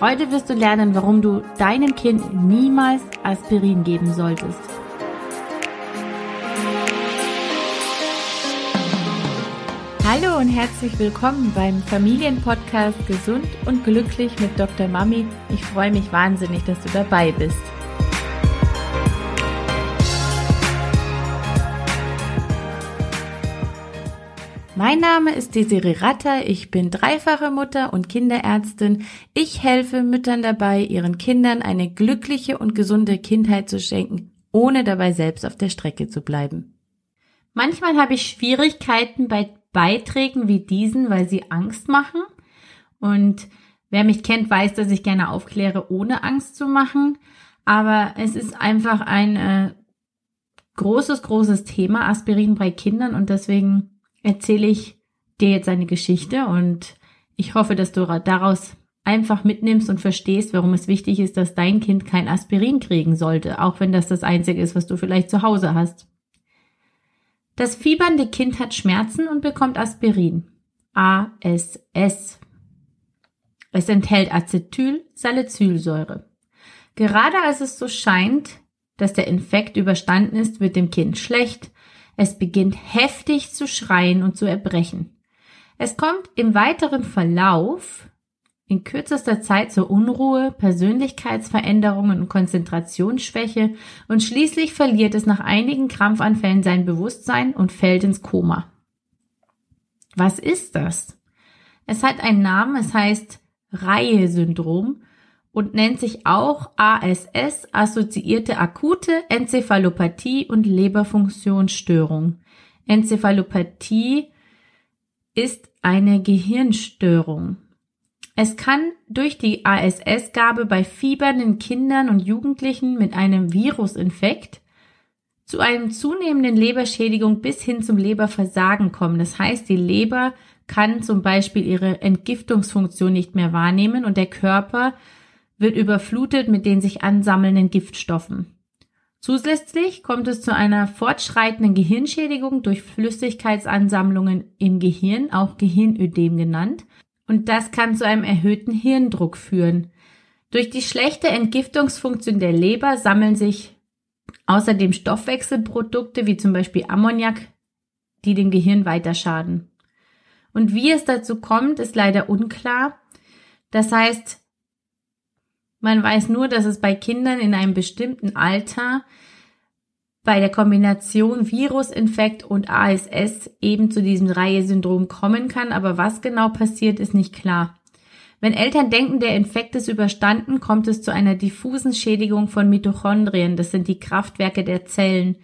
Heute wirst du lernen, warum du deinem Kind niemals Aspirin geben solltest. Hallo und herzlich willkommen beim Familienpodcast Gesund und Glücklich mit Dr. Mami. Ich freue mich wahnsinnig, dass du dabei bist. Mein Name ist Desiree Ratter, ich bin dreifache Mutter und Kinderärztin. Ich helfe Müttern dabei, ihren Kindern eine glückliche und gesunde Kindheit zu schenken, ohne dabei selbst auf der Strecke zu bleiben. Manchmal habe ich Schwierigkeiten bei Beiträgen wie diesen, weil sie Angst machen. Und wer mich kennt, weiß, dass ich gerne aufkläre, ohne Angst zu machen. Aber es ist einfach ein äh, großes, großes Thema, Aspirin bei Kindern und deswegen erzähle ich dir jetzt eine Geschichte und ich hoffe, dass du daraus einfach mitnimmst und verstehst, warum es wichtig ist, dass dein Kind kein Aspirin kriegen sollte, auch wenn das das einzige ist, was du vielleicht zu Hause hast. Das fiebernde Kind hat Schmerzen und bekommt Aspirin. ASS. Es enthält Acetylsalicylsäure. Gerade als es so scheint, dass der Infekt überstanden ist, wird dem Kind schlecht, es beginnt heftig zu schreien und zu erbrechen. Es kommt im weiteren Verlauf in kürzester Zeit zur Unruhe, Persönlichkeitsveränderungen und Konzentrationsschwäche und schließlich verliert es nach einigen Krampfanfällen sein Bewusstsein und fällt ins Koma. Was ist das? Es hat einen Namen, es heißt Reihe-Syndrom und nennt sich auch ASS, assoziierte akute Enzephalopathie und Leberfunktionsstörung. Enzephalopathie ist eine Gehirnstörung. Es kann durch die ASS-Gabe bei fiebernden Kindern und Jugendlichen mit einem Virusinfekt zu einem zunehmenden Leberschädigung bis hin zum Leberversagen kommen. Das heißt, die Leber kann zum Beispiel ihre Entgiftungsfunktion nicht mehr wahrnehmen und der Körper wird überflutet mit den sich ansammelnden Giftstoffen. Zusätzlich kommt es zu einer fortschreitenden Gehirnschädigung durch Flüssigkeitsansammlungen im Gehirn, auch Gehirnödem genannt, und das kann zu einem erhöhten Hirndruck führen. Durch die schlechte Entgiftungsfunktion der Leber sammeln sich außerdem Stoffwechselprodukte wie zum Beispiel Ammoniak, die dem Gehirn weiter schaden. Und wie es dazu kommt, ist leider unklar. Das heißt, man weiß nur, dass es bei Kindern in einem bestimmten Alter bei der Kombination Virusinfekt und ASS eben zu diesem Reihe-Syndrom kommen kann, aber was genau passiert, ist nicht klar. Wenn Eltern denken, der Infekt ist überstanden, kommt es zu einer diffusen Schädigung von Mitochondrien, das sind die Kraftwerke der Zellen,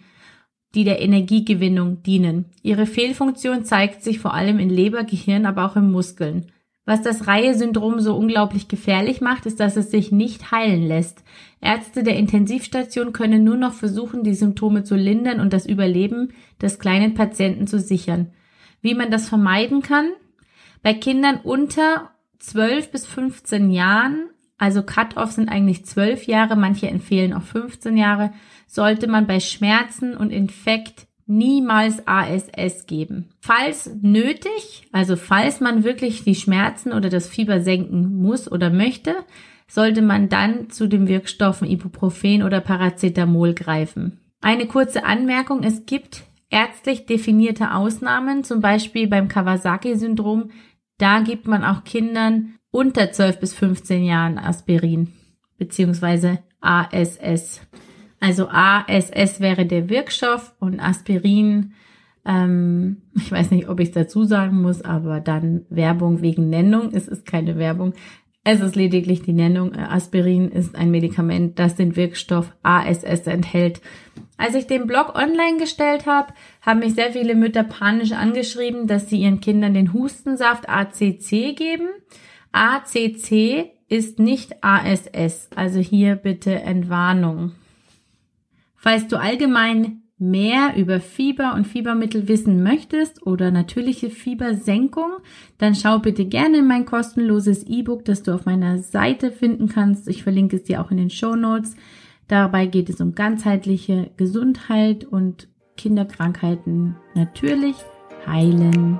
die der Energiegewinnung dienen. Ihre Fehlfunktion zeigt sich vor allem in Leber, Gehirn, aber auch in Muskeln. Was das Reihe-Syndrom so unglaublich gefährlich macht, ist, dass es sich nicht heilen lässt. Ärzte der Intensivstation können nur noch versuchen, die Symptome zu lindern und das Überleben des kleinen Patienten zu sichern. Wie man das vermeiden kann? Bei Kindern unter 12 bis 15 Jahren, also Cut-off sind eigentlich 12 Jahre, manche empfehlen auch 15 Jahre, sollte man bei Schmerzen und Infekt niemals ASS geben. Falls nötig, also falls man wirklich die Schmerzen oder das Fieber senken muss oder möchte, sollte man dann zu den Wirkstoffen Ibuprofen oder Paracetamol greifen. Eine kurze Anmerkung, es gibt ärztlich definierte Ausnahmen, zum Beispiel beim Kawasaki-Syndrom, da gibt man auch Kindern unter 12 bis 15 Jahren Aspirin beziehungsweise ASS. Also ASS wäre der Wirkstoff und Aspirin, ähm, ich weiß nicht, ob ich es dazu sagen muss, aber dann Werbung wegen Nennung. Es ist keine Werbung. Es ist lediglich die Nennung. Äh, Aspirin ist ein Medikament, das den Wirkstoff ASS enthält. Als ich den Blog online gestellt habe, haben mich sehr viele Mütter panisch angeschrieben, dass sie ihren Kindern den Hustensaft ACC geben. ACC ist nicht ASS, also hier bitte Entwarnung. Falls du allgemein mehr über Fieber und Fiebermittel wissen möchtest oder natürliche Fiebersenkung, dann schau bitte gerne in mein kostenloses E-Book, das du auf meiner Seite finden kannst. Ich verlinke es dir auch in den Show Notes. Dabei geht es um ganzheitliche Gesundheit und Kinderkrankheiten natürlich heilen.